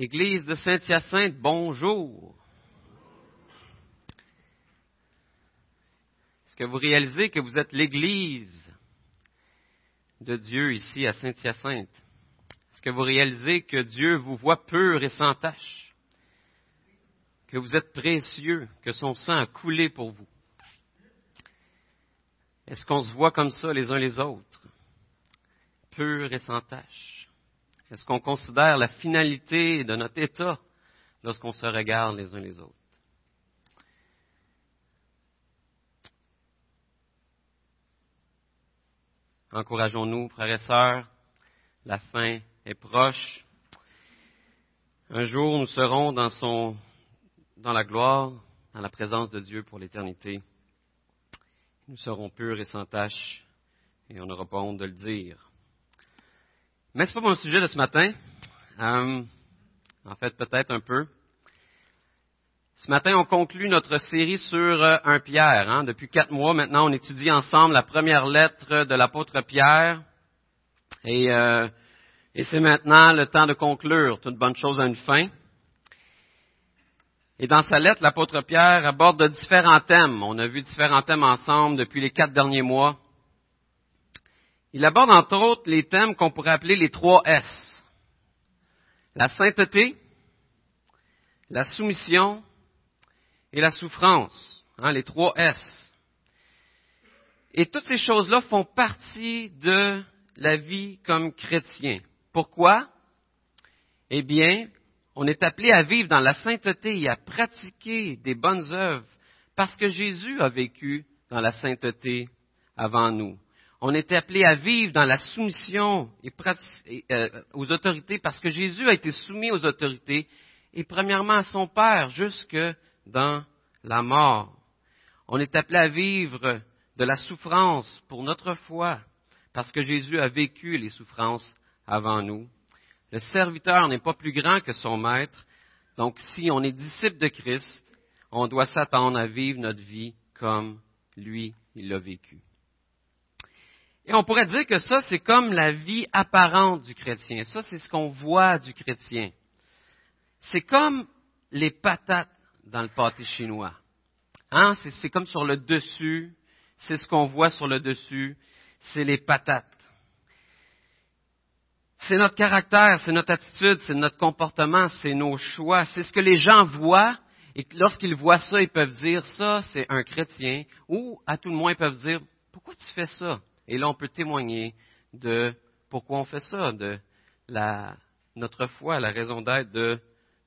Église de Saint-Hyacinthe, bonjour. Est-ce que vous réalisez que vous êtes l'Église de Dieu ici à Saint-Hyacinthe? Est-ce que vous réalisez que Dieu vous voit pur et sans tache? Que vous êtes précieux, que son sang a coulé pour vous? Est-ce qu'on se voit comme ça les uns les autres? Pur et sans tache? Est-ce qu'on considère la finalité de notre état lorsqu'on se regarde les uns les autres? Encourageons-nous, frères et sœurs, la fin est proche. Un jour, nous serons dans son, dans la gloire, dans la présence de Dieu pour l'éternité. Nous serons purs et sans tache, et on n'aura pas honte de le dire. Mais ce n'est pas mon sujet de ce matin. Euh, en fait, peut-être un peu. Ce matin, on conclut notre série sur euh, un Pierre. Hein. Depuis quatre mois maintenant, on étudie ensemble la première lettre de l'apôtre Pierre. Et, euh, et c'est maintenant le temps de conclure. Toute bonne chose a une fin. Et dans sa lettre, l'apôtre Pierre aborde différents thèmes. On a vu différents thèmes ensemble depuis les quatre derniers mois. Il aborde entre autres les thèmes qu'on pourrait appeler les trois S. La sainteté, la soumission et la souffrance. Hein, les trois S. Et toutes ces choses-là font partie de la vie comme chrétien. Pourquoi? Eh bien, on est appelé à vivre dans la sainteté et à pratiquer des bonnes œuvres parce que Jésus a vécu dans la sainteté avant nous. On est appelé à vivre dans la soumission euh, aux autorités parce que Jésus a été soumis aux autorités et premièrement à son Père jusque dans la mort. On est appelé à vivre de la souffrance pour notre foi parce que Jésus a vécu les souffrances avant nous. Le serviteur n'est pas plus grand que son maître. Donc si on est disciple de Christ, on doit s'attendre à vivre notre vie comme lui, il l'a vécu. Et on pourrait dire que ça, c'est comme la vie apparente du chrétien. Ça, c'est ce qu'on voit du chrétien. C'est comme les patates dans le pâté chinois. Hein? C'est comme sur le dessus. C'est ce qu'on voit sur le dessus. C'est les patates. C'est notre caractère, c'est notre attitude, c'est notre comportement, c'est nos choix. C'est ce que les gens voient. Et lorsqu'ils voient ça, ils peuvent dire ça, c'est un chrétien. Ou, à tout le moins, ils peuvent dire, pourquoi tu fais ça? Et là, on peut témoigner de pourquoi on fait ça, de notre foi, la raison d'être de,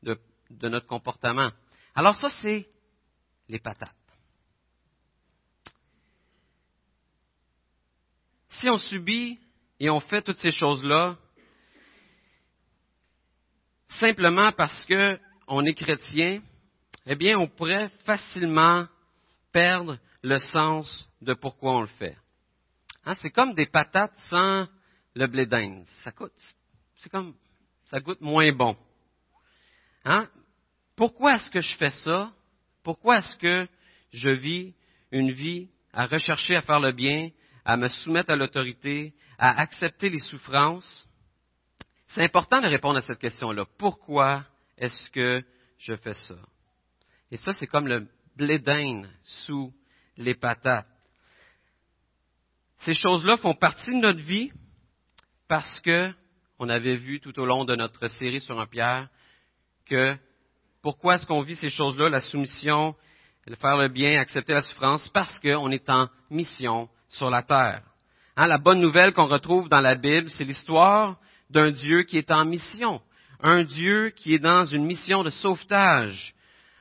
de notre comportement. Alors ça, c'est les patates. Si on subit et on fait toutes ces choses-là, simplement parce qu'on est chrétien, eh bien, on pourrait facilement perdre le sens de pourquoi on le fait. Hein, c'est comme des patates sans le blé. Ça coûte, c'est comme, ça goûte moins bon. Hein? Pourquoi est-ce que je fais ça? Pourquoi est-ce que je vis une vie à rechercher à faire le bien, à me soumettre à l'autorité, à accepter les souffrances? C'est important de répondre à cette question-là. Pourquoi est-ce que je fais ça? Et ça, c'est comme le blé sous les patates. Ces choses-là font partie de notre vie parce que on avait vu tout au long de notre série sur un Pierre que pourquoi est-ce qu'on vit ces choses-là, la soumission, le faire le bien, accepter la souffrance, parce qu'on est en mission sur la terre. Hein, la bonne nouvelle qu'on retrouve dans la Bible, c'est l'histoire d'un Dieu qui est en mission, un Dieu qui est dans une mission de sauvetage,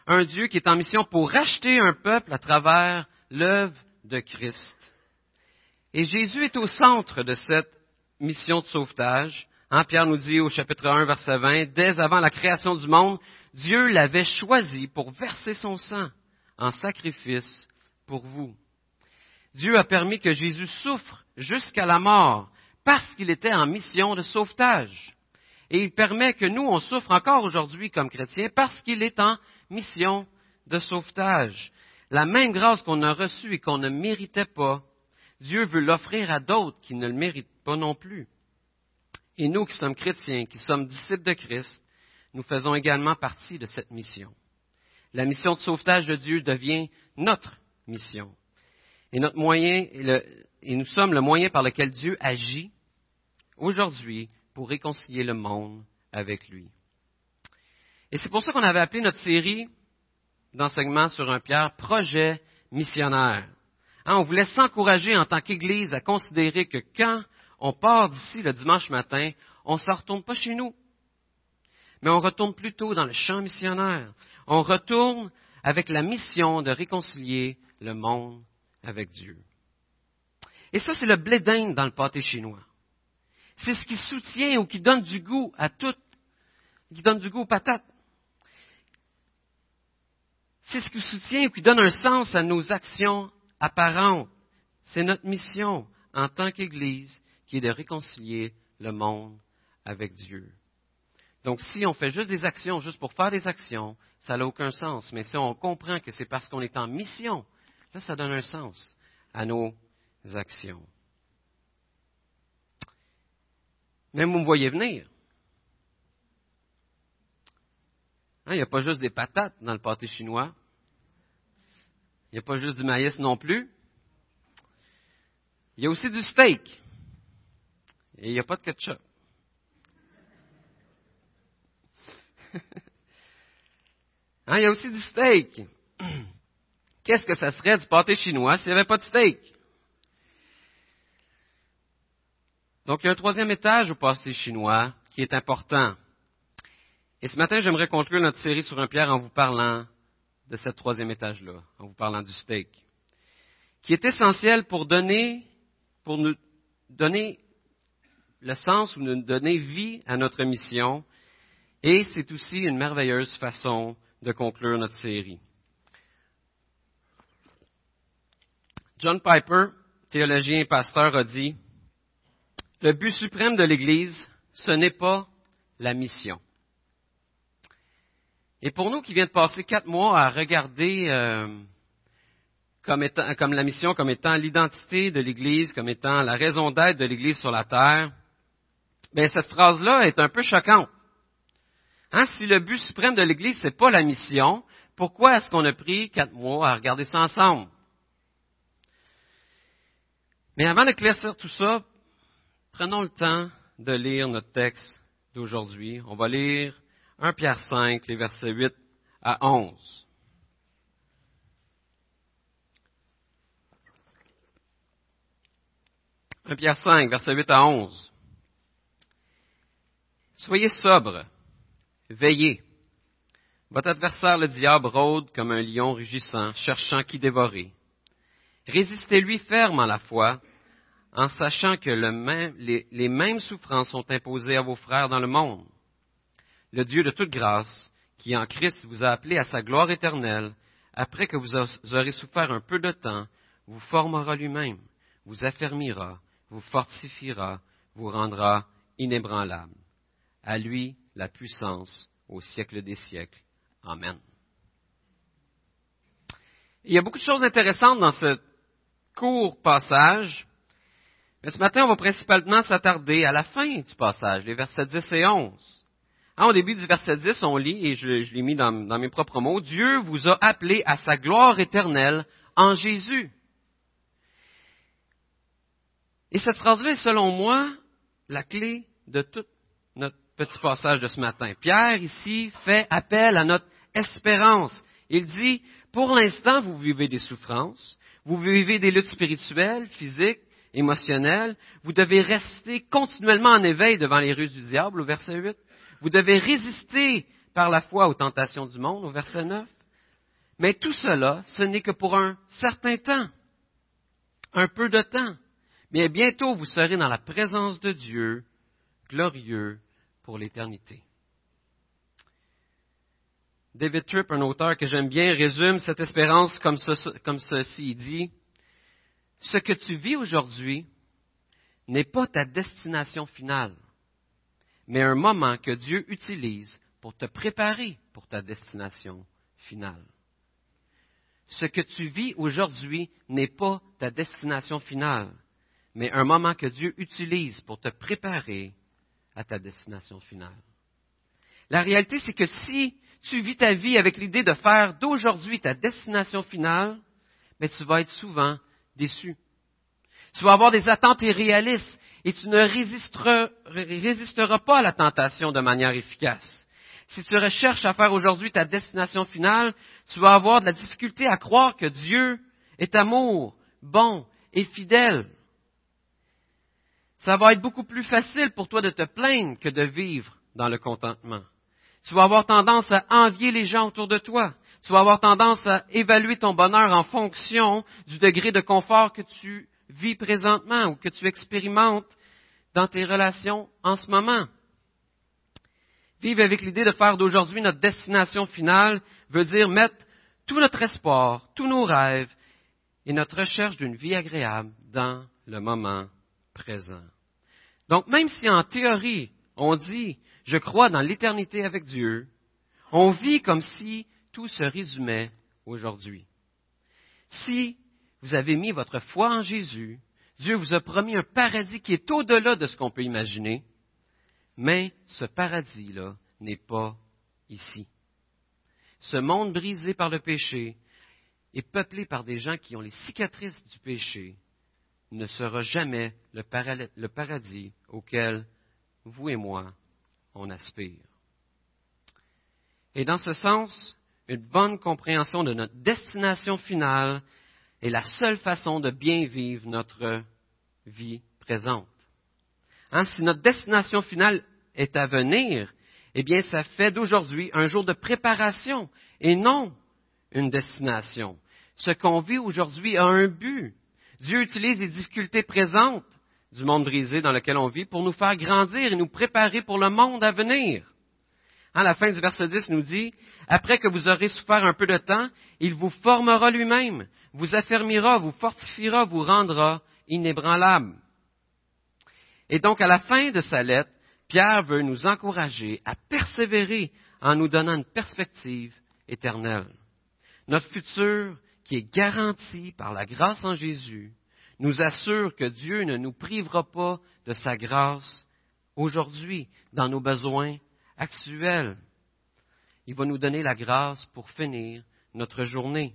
un Dieu qui est en mission pour racheter un peuple à travers l'œuvre de Christ. Et Jésus est au centre de cette mission de sauvetage. Hein, Pierre nous dit au chapitre 1, verset 20, dès avant la création du monde, Dieu l'avait choisi pour verser son sang en sacrifice pour vous. Dieu a permis que Jésus souffre jusqu'à la mort parce qu'il était en mission de sauvetage. Et il permet que nous, on souffre encore aujourd'hui comme chrétiens parce qu'il est en mission de sauvetage. La même grâce qu'on a reçue et qu'on ne méritait pas, Dieu veut l'offrir à d'autres qui ne le méritent pas non plus. Et nous qui sommes chrétiens, qui sommes disciples de Christ, nous faisons également partie de cette mission. La mission de sauvetage de Dieu devient notre mission. Et notre moyen, et nous sommes le moyen par lequel Dieu agit aujourd'hui pour réconcilier le monde avec lui. Et c'est pour ça qu'on avait appelé notre série d'enseignements sur un Pierre Projet missionnaire. Hein, on voulait s'encourager en tant qu'Église à considérer que quand on part d'ici le dimanche matin, on ne se retourne pas chez nous, mais on retourne plutôt dans le champ missionnaire. On retourne avec la mission de réconcilier le monde avec Dieu. Et ça, c'est le blé d'Inde dans le pâté chinois. C'est ce qui soutient ou qui donne du goût à tout, qui donne du goût aux patates. C'est ce qui soutient ou qui donne un sens à nos actions apparentes. C'est notre mission en tant qu'Église qui est de réconcilier le monde avec Dieu. Donc si on fait juste des actions juste pour faire des actions, ça n'a aucun sens. Mais si on comprend que c'est parce qu'on est en mission, là, ça donne un sens à nos actions. Même vous me voyez venir. Hein, il n'y a pas juste des patates dans le pâté chinois. Il n'y a pas juste du maïs non plus. Il y a aussi du steak. Et il n'y a pas de ketchup. Hein, il y a aussi du steak. Qu'est-ce que ça serait du pâté chinois s'il n'y avait pas de steak? Donc, il y a un troisième étage au pâté chinois qui est important. Et ce matin, j'aimerais conclure notre série sur un pierre en vous parlant de ce troisième étage-là, en vous parlant du steak, qui est essentiel pour donner, pour nous donner le sens ou nous donner vie à notre mission. Et c'est aussi une merveilleuse façon de conclure notre série. John Piper, théologien et pasteur, a dit, le but suprême de l'Église, ce n'est pas la mission. Et pour nous qui viens de passer quatre mois à regarder euh, comme, étant, comme la mission comme étant l'identité de l'Église, comme étant la raison d'être de l'Église sur la terre, ben cette phrase-là est un peu choquante. Hein, si le but suprême de l'Église, c'est pas la mission, pourquoi est-ce qu'on a pris quatre mois à regarder ça ensemble? Mais avant d'éclaircir tout ça, Prenons le temps de lire notre texte d'aujourd'hui. On va lire 1 Pierre 5, les versets 8 à 11. « 1 Pierre 5, versets 8 à 11. Soyez sobres, veillez. Votre adversaire, le diable, rôde comme un lion rugissant, cherchant qui dévorer. Résistez-lui ferme en la foi, en sachant que les, mêmes souffrances sont imposées à vos frères dans le monde. Le Dieu de toute grâce, qui en Christ vous a appelé à sa gloire éternelle, après que vous aurez souffert un peu de temps, vous formera lui-même, vous affermira, vous fortifiera, vous rendra inébranlable. À lui la puissance au siècle des siècles. Amen. Il y a beaucoup de choses intéressantes dans ce court passage. Mais ce matin, on va principalement s'attarder à la fin du passage, les versets 10 et 11. Hein, au début du verset 10, on lit, et je, l'ai mis dans, mes propres mots, Dieu vous a appelé à sa gloire éternelle en Jésus. Et cette phrase-là est, selon moi, la clé de tout notre petit passage de ce matin. Pierre, ici, fait appel à notre espérance. Il dit, pour l'instant, vous vivez des souffrances, vous vivez des luttes spirituelles, physiques, émotionnel. Vous devez rester continuellement en éveil devant les ruses du diable, au verset 8. Vous devez résister par la foi aux tentations du monde, au verset 9. Mais tout cela, ce n'est que pour un certain temps, un peu de temps. Mais bientôt, vous serez dans la présence de Dieu, glorieux pour l'éternité. David Tripp, un auteur que j'aime bien, résume cette espérance comme, comme ceci. Il dit, ce que tu vis aujourd'hui n'est pas ta destination finale, mais un moment que Dieu utilise pour te préparer pour ta destination finale. Ce que tu vis aujourd'hui n'est pas ta destination finale, mais un moment que Dieu utilise pour te préparer à ta destination finale. La réalité, c'est que si tu vis ta vie avec l'idée de faire d'aujourd'hui ta destination finale, mais tu vas être souvent déçu. Tu vas avoir des attentes irréalistes et tu ne résisteras, pas à la tentation de manière efficace. Si tu recherches à faire aujourd'hui ta destination finale, tu vas avoir de la difficulté à croire que Dieu est amour, bon et fidèle. Ça va être beaucoup plus facile pour toi de te plaindre que de vivre dans le contentement. Tu vas avoir tendance à envier les gens autour de toi. Tu vas avoir tendance à évaluer ton bonheur en fonction du degré de confort que tu vis présentement ou que tu expérimentes dans tes relations en ce moment. Vivre avec l'idée de faire d'aujourd'hui notre destination finale veut dire mettre tout notre espoir, tous nos rêves et notre recherche d'une vie agréable dans le moment présent. Donc même si en théorie on dit je crois dans l'éternité avec Dieu, on vit comme si tout se résumait aujourd'hui. Si vous avez mis votre foi en Jésus, Dieu vous a promis un paradis qui est au-delà de ce qu'on peut imaginer, mais ce paradis-là n'est pas ici. Ce monde brisé par le péché et peuplé par des gens qui ont les cicatrices du péché ne sera jamais le paradis auquel vous et moi on aspire. Et dans ce sens, une bonne compréhension de notre destination finale est la seule façon de bien vivre notre vie présente. Hein, si notre destination finale est à venir, eh bien, ça fait d'aujourd'hui un jour de préparation et non une destination. Ce qu'on vit aujourd'hui a un but. Dieu utilise les difficultés présentes du monde brisé dans lequel on vit pour nous faire grandir et nous préparer pour le monde à venir. À la fin du verset 10 nous dit, après que vous aurez souffert un peu de temps, il vous formera lui-même, vous affermira, vous fortifiera, vous rendra inébranlable. Et donc, à la fin de sa lettre, Pierre veut nous encourager à persévérer en nous donnant une perspective éternelle. Notre futur, qui est garanti par la grâce en Jésus, nous assure que Dieu ne nous privera pas de sa grâce aujourd'hui, dans nos besoins actuels. Il va nous donner la grâce pour finir notre journée.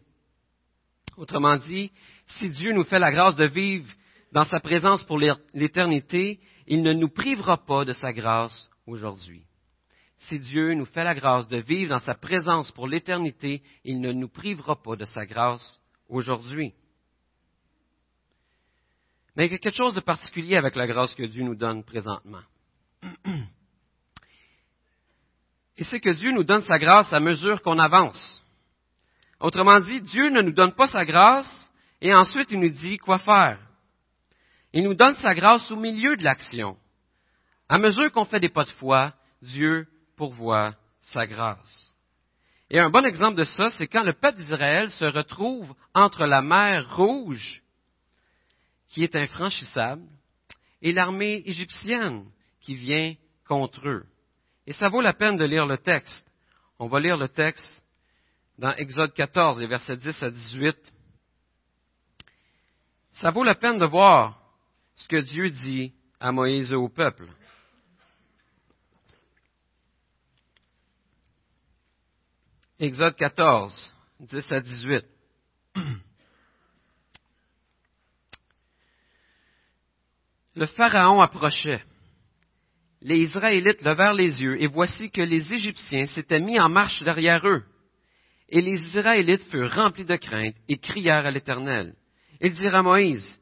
Autrement dit, si Dieu nous fait la grâce de vivre dans sa présence pour l'éternité, il ne nous privera pas de sa grâce aujourd'hui. Si Dieu nous fait la grâce de vivre dans sa présence pour l'éternité, il ne nous privera pas de sa grâce aujourd'hui. Mais il y a quelque chose de particulier avec la grâce que Dieu nous donne présentement. Et c'est que Dieu nous donne sa grâce à mesure qu'on avance. Autrement dit, Dieu ne nous donne pas sa grâce et ensuite il nous dit quoi faire. Il nous donne sa grâce au milieu de l'action. À mesure qu'on fait des pas de foi, Dieu pourvoit sa grâce. Et un bon exemple de ça, c'est quand le peuple d'Israël se retrouve entre la mer Rouge qui est infranchissable, et l'armée égyptienne qui vient contre eux. Et ça vaut la peine de lire le texte. On va lire le texte dans Exode 14, les versets 10 à 18. Ça vaut la peine de voir ce que Dieu dit à Moïse et au peuple. Exode 14, 10 à 18. Le Pharaon approchait. Les Israélites levèrent les yeux, et voici que les Égyptiens s'étaient mis en marche derrière eux. Et les Israélites furent remplis de crainte et crièrent à l'Éternel. Ils dirent à Moïse,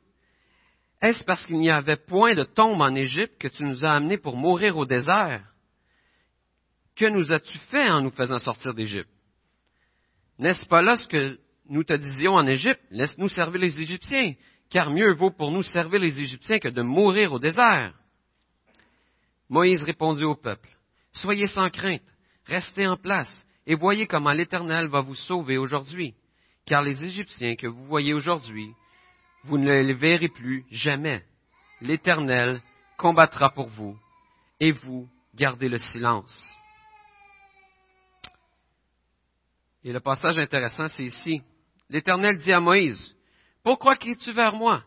Est-ce parce qu'il n'y avait point de tombe en Égypte que tu nous as amenés pour mourir au désert? Que nous as-tu fait en nous faisant sortir d'Égypte? N'est-ce pas là ce que nous te disions en Égypte? Laisse-nous servir les Égyptiens car mieux vaut pour nous servir les Égyptiens que de mourir au désert. Moïse répondit au peuple, Soyez sans crainte, restez en place, et voyez comment l'Éternel va vous sauver aujourd'hui, car les Égyptiens que vous voyez aujourd'hui, vous ne les verrez plus jamais. L'Éternel combattra pour vous, et vous gardez le silence. Et le passage intéressant, c'est ici. L'Éternel dit à Moïse, pourquoi cries-tu vers moi?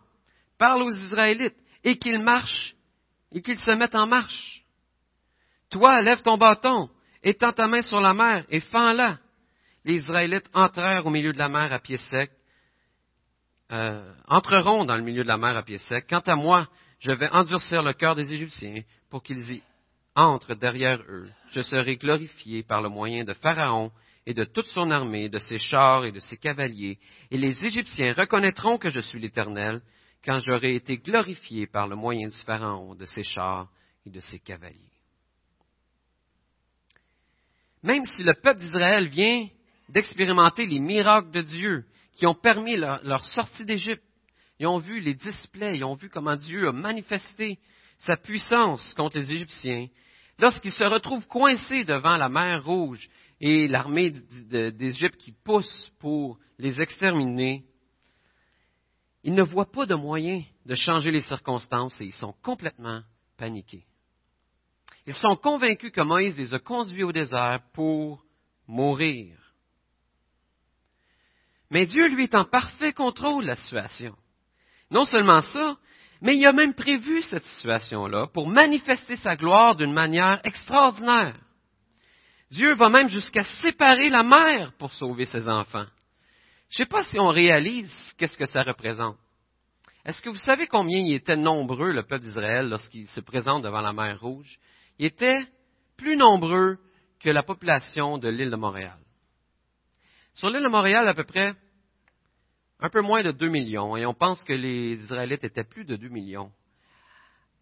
Parle aux Israélites et qu'ils marchent et qu'ils se mettent en marche. Toi, lève ton bâton Étends ta main sur la mer et fends-la. Les Israélites entrèrent au milieu de la mer à pied sec, euh, entreront dans le milieu de la mer à pied sec. Quant à moi, je vais endurcir le cœur des Égyptiens pour qu'ils y entrent derrière eux. Je serai glorifié par le moyen de Pharaon et de toute son armée, de ses chars et de ses cavaliers, et les Égyptiens reconnaîtront que je suis l'Éternel, quand j'aurai été glorifié par le moyen du Pharaon, de ses chars et de ses cavaliers. Même si le peuple d'Israël vient d'expérimenter les miracles de Dieu qui ont permis leur, sortie d'Égypte, ils ont vu les displays, ils ont vu comment Dieu a manifesté sa puissance contre les Égyptiens. Lorsqu'ils se retrouvent coincés devant la mer Rouge et l'armée d'Égypte qui pousse pour les exterminer, ils ne voient pas de moyen de changer les circonstances et ils sont complètement paniqués. Ils sont convaincus que Moïse les a conduits au désert pour mourir. Mais Dieu, lui, est en parfait contrôle de la situation. Non seulement ça, mais il a même prévu cette situation-là pour manifester sa gloire d'une manière extraordinaire. Dieu va même jusqu'à séparer la mer pour sauver ses enfants. Je ne sais pas si on réalise qu'est-ce que ça représente. Est-ce que vous savez combien il était nombreux, le peuple d'Israël, lorsqu'il se présente devant la mer Rouge? Il était plus nombreux que la population de l'île de Montréal. Sur l'île de Montréal, à peu près un peu moins de 2 millions, et on pense que les Israélites étaient plus de 2 millions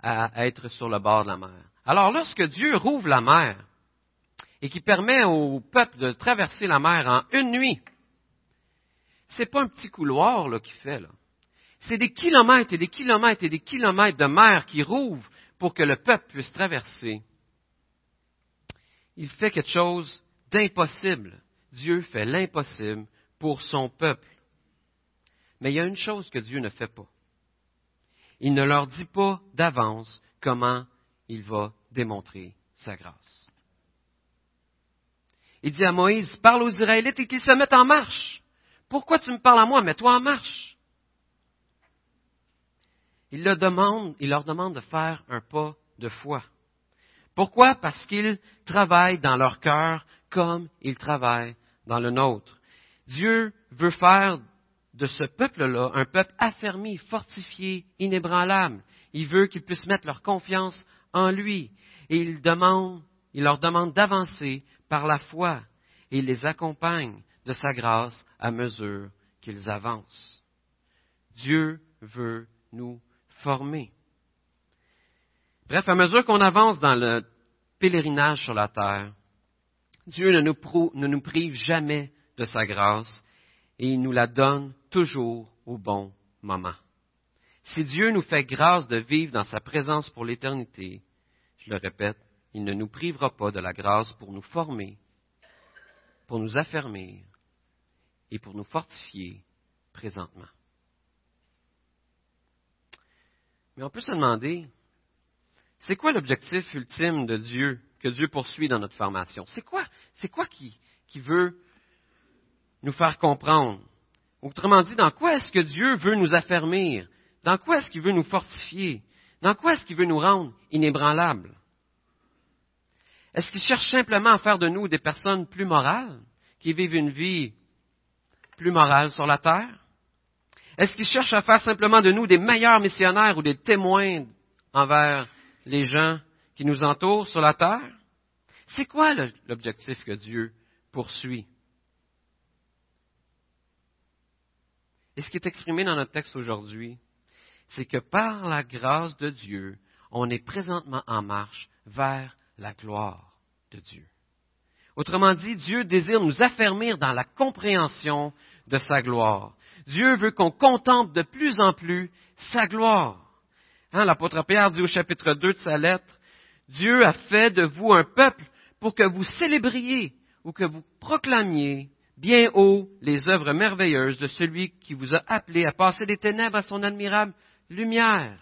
à être sur le bord de la mer. Alors lorsque Dieu rouvre la mer, et qui permet au peuple de traverser la mer en une nuit. C'est pas un petit couloir là qu'il fait là. C'est des kilomètres et des kilomètres et des kilomètres de mer qui rouvrent pour que le peuple puisse traverser. Il fait quelque chose d'impossible. Dieu fait l'impossible pour son peuple. Mais il y a une chose que Dieu ne fait pas. Il ne leur dit pas d'avance comment il va démontrer sa grâce. Il dit à Moïse, parle aux Israélites et qu'ils se mettent en marche. Pourquoi tu me parles à moi? Mets-toi en marche. Il, leur demande, de faire un pas de foi. Pourquoi? Parce qu'ils travaillent dans leur cœur comme ils travaillent dans le nôtre. Dieu veut faire de ce peuple-là un peuple affermi, fortifié, inébranlable. Il veut qu'ils puissent mettre leur confiance en lui. Et il leur demande d'avancer par la foi et il les accompagne de sa grâce à mesure qu'ils avancent. Dieu veut nous former. Bref, à mesure qu'on avance dans le pèlerinage sur la terre, Dieu ne nous, prive jamais de sa grâce et il nous la donne toujours au bon moment. Si Dieu nous fait grâce de vivre dans sa présence pour l'éternité, je le répète, il ne nous privera pas de la grâce pour nous former, pour nous affermir et pour nous fortifier présentement. Mais on peut se demander, c'est quoi l'objectif ultime de Dieu que Dieu poursuit dans notre formation? C'est quoi, c'est quoi qui, qui veut nous faire comprendre? Autrement dit, dans quoi est-ce que Dieu veut nous affermir? Dans quoi est-ce qu'il veut nous fortifier? Dans quoi est-ce qu'il veut nous rendre inébranlables? Est-ce qu'il cherche simplement à faire de nous des personnes plus morales, qui vivent une vie plus morale sur la terre? Est-ce qu'il cherche à faire simplement de nous des meilleurs missionnaires ou des témoins envers les gens qui nous entourent sur la terre? C'est quoi l'objectif que Dieu poursuit? Et ce qui est exprimé dans notre texte aujourd'hui, c'est que par la grâce de Dieu, on est présentement en marche vers la gloire de Dieu. Autrement dit, Dieu désire nous affermir dans la compréhension de sa gloire. Dieu veut qu'on contemple de plus en plus sa gloire. Hein, L'apôtre Pierre dit au chapitre 2 de sa lettre, Dieu a fait de vous un peuple pour que vous célébriez ou que vous proclamiez bien haut les œuvres merveilleuses de celui qui vous a appelé à passer des ténèbres à son admirable lumière.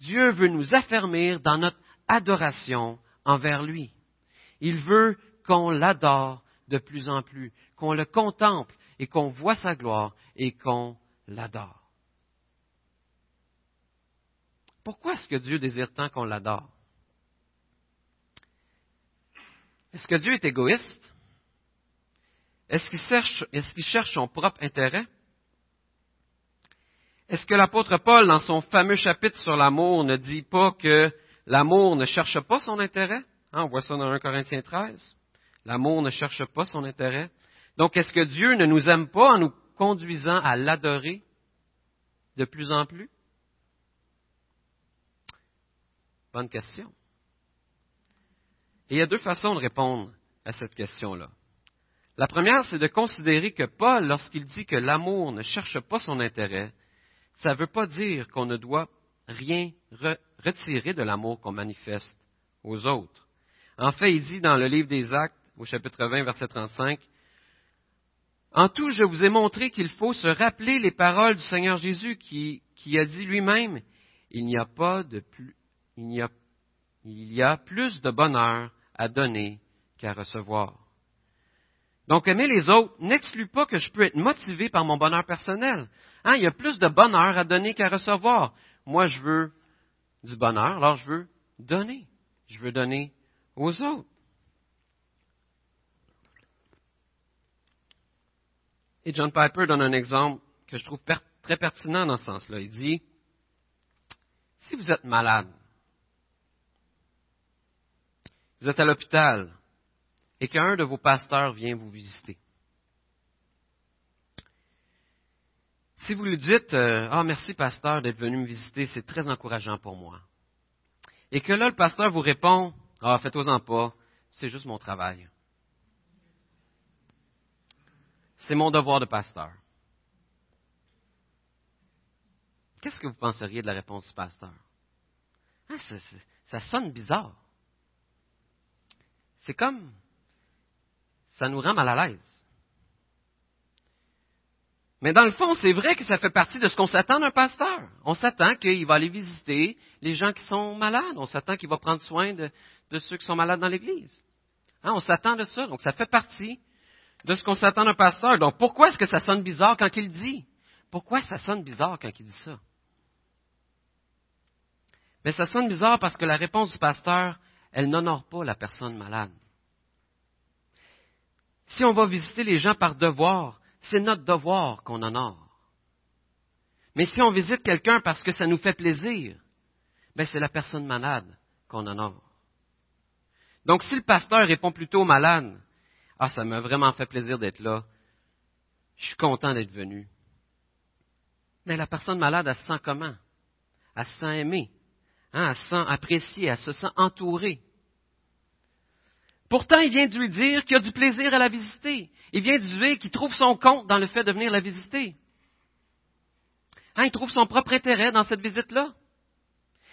Dieu veut nous affermir dans notre adoration envers lui. Il veut qu'on l'adore de plus en plus, qu'on le contemple et qu'on voit sa gloire et qu'on l'adore. Pourquoi est-ce que Dieu désire tant qu'on l'adore? Est-ce que Dieu est égoïste? Est-ce qu'il cherche, son propre intérêt? Est-ce que l'apôtre Paul, dans son fameux chapitre sur l'amour, ne dit pas que l'amour ne cherche pas son intérêt? Hein, on voit ça dans 1 Corinthiens 13. L'amour ne cherche pas son intérêt. Donc, est-ce que Dieu ne nous aime pas en nous conduisant à l'adorer de plus en plus? Bonne question. Et il y a deux façons de répondre à cette question-là. La première, c'est de considérer que Paul, lorsqu'il dit que l'amour ne cherche pas son intérêt, ça ne veut pas dire qu'on ne doit rien retirer de l'amour qu'on manifeste aux autres. En fait, il dit dans le livre des Actes, au chapitre 20, verset 35, En tout, je vous ai montré qu'il faut se rappeler les paroles du Seigneur Jésus qui, a dit lui-même, il n'y a pas de plus, il y a, il y a plus de bonheur à donner qu'à recevoir. Donc, aimer les autres n'exclut pas que je peux être motivé par mon bonheur personnel. Hein, il y a plus de bonheur à donner qu'à recevoir. Moi, je veux du bonheur, alors je veux donner. Je veux donner aux autres. Et John Piper donne un exemple que je trouve très pertinent dans ce sens-là. Il dit, si vous êtes malade, vous êtes à l'hôpital et qu'un de vos pasteurs vient vous visiter. Si vous lui dites euh, Ah, merci, pasteur, d'être venu me visiter, c'est très encourageant pour moi. Et que là, le pasteur vous répond Ah, faites-en pas, c'est juste mon travail. C'est mon devoir de pasteur. Qu'est-ce que vous penseriez de la réponse du pasteur? Ah, ça sonne bizarre. C'est comme, ça nous rend mal à l'aise. Mais dans le fond, c'est vrai que ça fait partie de ce qu'on s'attend d'un pasteur. On s'attend qu'il va aller visiter les gens qui sont malades. On s'attend qu'il va prendre soin de, ceux qui sont malades dans l'Église. Hein, on s'attend de ça. Donc, ça fait partie de ce qu'on s'attend d'un pasteur. Donc, pourquoi est-ce que ça sonne bizarre quand il dit? Pourquoi ça sonne bizarre quand il dit ça? Mais ça sonne bizarre parce que la réponse du pasteur, elle n'honore pas la personne malade. Si on va visiter les gens par devoir, c'est notre devoir qu'on honore. Mais si on visite quelqu'un parce que ça nous fait plaisir, ben c'est la personne malade qu'on honore. Donc si le pasteur répond plutôt malade, ah ça m'a vraiment fait plaisir d'être là, je suis content d'être venu. Mais la personne malade, elle se sent comment? Elle se sent aimée. Hein, elle se sent appréciée, elle se sent entourée. Pourtant, il vient de lui dire qu'il a du plaisir à la visiter. Il vient de lui dire qu'il trouve son compte dans le fait de venir la visiter. Hein, il trouve son propre intérêt dans cette visite-là.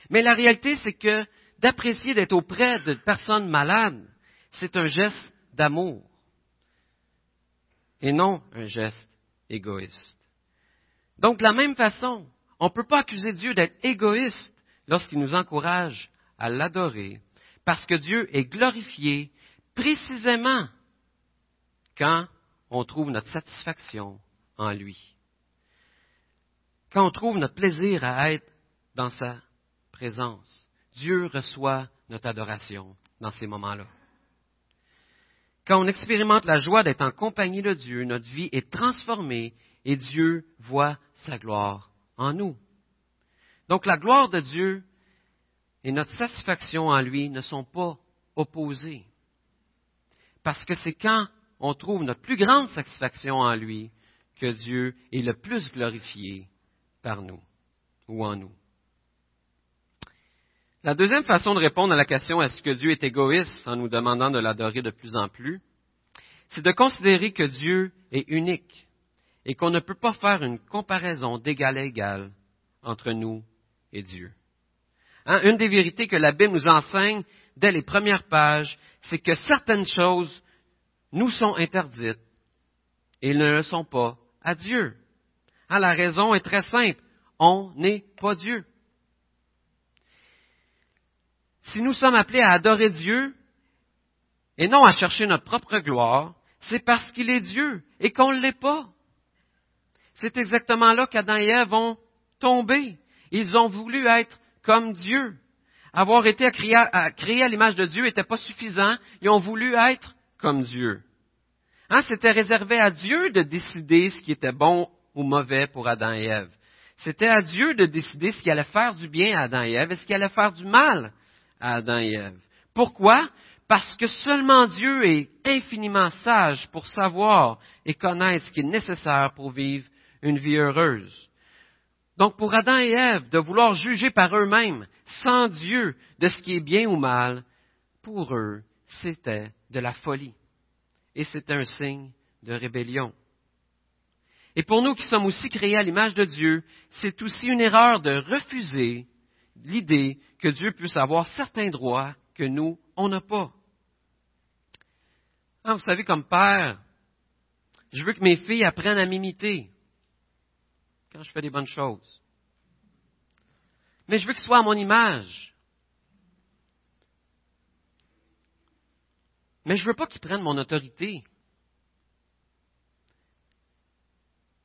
Mais la réalité, c'est que d'apprécier d'être auprès de personnes malades, c'est un geste d'amour et non un geste égoïste. Donc, de la même façon, on ne peut pas accuser Dieu d'être égoïste lorsqu'il nous encourage à l'adorer, parce que Dieu est glorifié précisément quand on trouve notre satisfaction en lui. Quand on trouve notre plaisir à être dans sa présence, Dieu reçoit notre adoration dans ces moments-là. Quand on expérimente la joie d'être en compagnie de Dieu, notre vie est transformée et Dieu voit sa gloire en nous. Donc la gloire de Dieu et notre satisfaction en lui ne sont pas opposés. Parce que c'est quand on trouve notre plus grande satisfaction en lui que Dieu est le plus glorifié par nous ou en nous. La deuxième façon de répondre à la question est-ce que Dieu est égoïste en nous demandant de l'adorer de plus en plus, c'est de considérer que Dieu est unique et qu'on ne peut pas faire une comparaison d'égal à égal entre nous et Dieu. Hein, une des vérités que la Bible nous enseigne dès les premières pages, c'est que certaines choses nous sont interdites et ne le sont pas à Dieu. Hein, la raison est très simple. On n'est pas Dieu. Si nous sommes appelés à adorer Dieu et non à chercher notre propre gloire, c'est parce qu'il est Dieu et qu'on ne l'est pas. C'est exactement là qu'Adam et Ève ont tombé. Ils ont voulu être comme Dieu. Avoir été créé à, créer à l'image de Dieu n'était pas suffisant. Ils ont voulu être comme Dieu. Hein, C'était réservé à Dieu de décider ce qui était bon ou mauvais pour Adam et Ève. C'était à Dieu de décider ce qui allait faire du bien à Adam et Ève et ce qui allait faire du mal à Adam et Ève. Pourquoi? Parce que seulement Dieu est infiniment sage pour savoir et connaître ce qui est nécessaire pour vivre une vie heureuse. Donc pour Adam et Ève, de vouloir juger par eux-mêmes, sans Dieu, de ce qui est bien ou mal, pour eux, c'était de la folie. Et c'est un signe de rébellion. Et pour nous qui sommes aussi créés à l'image de Dieu, c'est aussi une erreur de refuser l'idée que Dieu puisse avoir certains droits que nous, on n'a pas. Ah, vous savez, comme père, je veux que mes filles apprennent à m'imiter quand je fais des bonnes choses. Mais je veux qu'ils soient à mon image. Mais je ne veux pas qu'ils prennent mon autorité.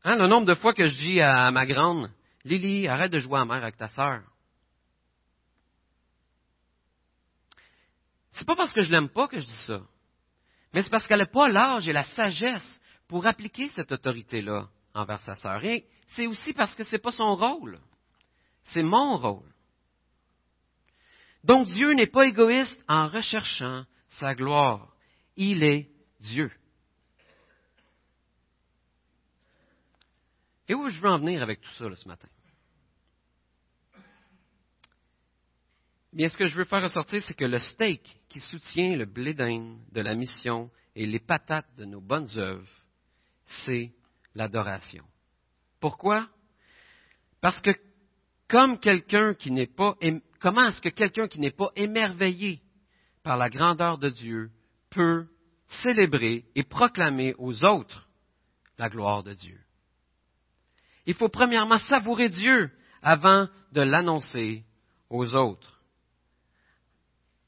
Hein, le nombre de fois que je dis à ma grande, Lily, arrête de jouer à mère avec ta sœur. C'est pas parce que je l'aime pas que je dis ça, mais c'est parce qu'elle n'a pas l'âge et la sagesse pour appliquer cette autorité-là envers sa sœur. Et c'est aussi parce que ce n'est pas son rôle. C'est mon rôle. Donc Dieu n'est pas égoïste en recherchant sa gloire. Il est Dieu. Et où je veux en venir avec tout ça ce matin? Bien, ce que je veux faire ressortir, c'est que le steak qui soutient le blé de la mission et les patates de nos bonnes œuvres, c'est l'adoration. Pourquoi? Parce que comme quelqu'un qui n'est pas, comment est-ce que quelqu'un qui n'est pas émerveillé par la grandeur de Dieu peut célébrer et proclamer aux autres la gloire de Dieu? Il faut premièrement savourer Dieu avant de l'annoncer aux autres.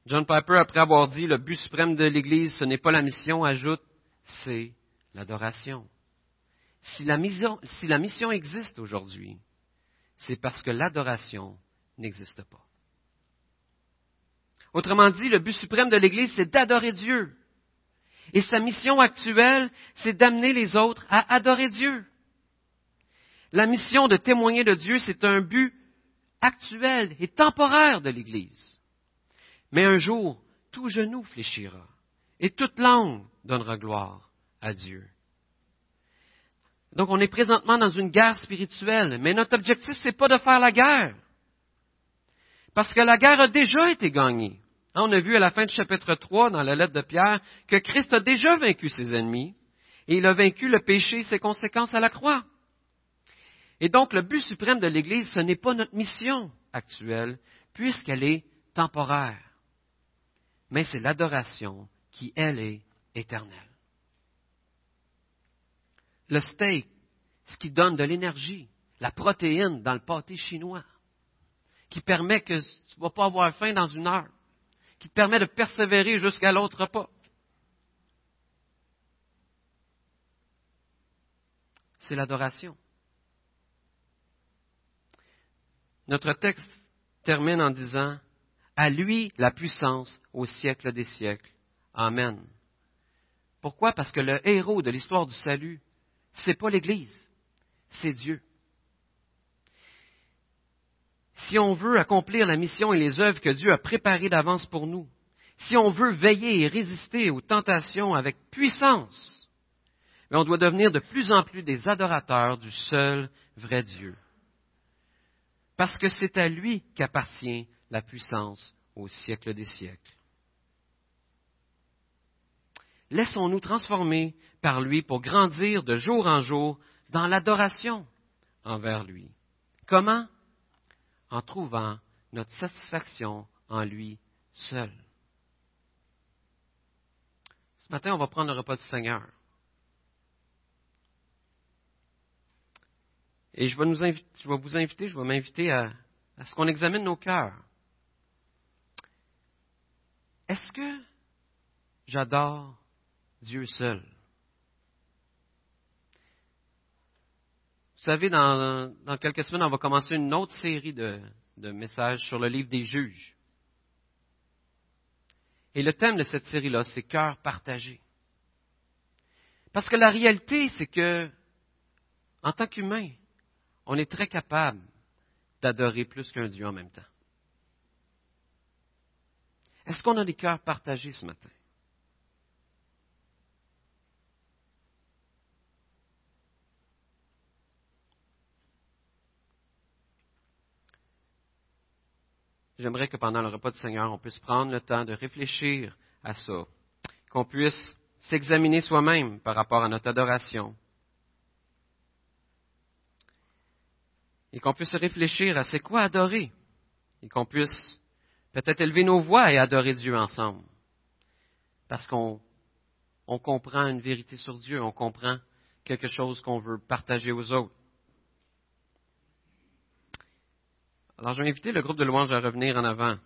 John Piper, après avoir dit le but suprême de l'Église, ce n'est pas la mission, ajoute, c'est l'adoration. Si la, mission, existe aujourd'hui, c'est parce que l'adoration n'existe pas. Autrement dit, le but suprême de l'Église, c'est d'adorer Dieu. Et sa mission actuelle, c'est d'amener les autres à adorer Dieu. La mission de témoigner de Dieu, c'est un but actuel et temporaire de l'Église. Mais un jour, tout genou fléchira et toute langue donnera gloire à Dieu. Donc on est présentement dans une guerre spirituelle, mais notre objectif, c'est pas de faire la guerre. Parce que la guerre a déjà été gagnée. On a vu à la fin du chapitre 3, dans la lettre de Pierre, que Christ a déjà vaincu ses ennemis et il a vaincu le péché et ses conséquences à la croix. Et donc, le but suprême de l'Église, ce n'est pas notre mission actuelle, puisqu'elle est temporaire, mais c'est l'adoration qui, elle, est éternelle. Le steak, ce qui donne de l'énergie, la protéine dans le pâté chinois, qui permet que tu ne vas pas avoir faim dans une heure, qui te permet de persévérer jusqu'à l'autre repas. C'est l'adoration. Notre texte termine en disant À lui la puissance au siècle des siècles. Amen. Pourquoi? Parce que le héros de l'histoire du salut, c'est pas l'Église, c'est Dieu. Si on veut accomplir la mission et les œuvres que Dieu a préparées d'avance pour nous, si on veut veiller et résister aux tentations avec puissance, mais on doit devenir de plus en plus des adorateurs du seul vrai Dieu parce que c'est à lui qu'appartient la puissance au siècle des siècles. Laissons-nous transformer par lui pour grandir de jour en jour dans l'adoration envers lui. Comment? En trouvant notre satisfaction en lui seul. Ce matin, on va prendre le repas du Seigneur. Et je vais, nous inviter, je vais vous inviter, je vais m'inviter à, à ce qu'on examine nos cœurs. Est-ce que j'adore Dieu seul? Vous savez, dans, quelques semaines, on va commencer une autre série de, de messages sur le livre des juges. Et le thème de cette série-là, c'est cœur partagé. Parce que la réalité, c'est que, en tant qu'humain, on est très capable d'adorer plus qu'un Dieu en même temps. Est-ce qu'on a des cœurs partagés ce matin? J'aimerais que pendant le repas du Seigneur, on puisse prendre le temps de réfléchir à ça, qu'on puisse s'examiner soi-même par rapport à notre adoration, et qu'on puisse réfléchir à c'est quoi adorer, et qu'on puisse peut-être élever nos voix et adorer Dieu ensemble, parce qu'on on comprend une vérité sur Dieu, on comprend quelque chose qu'on veut partager aux autres. Alors, je vais inviter le groupe de louanges à revenir en avant.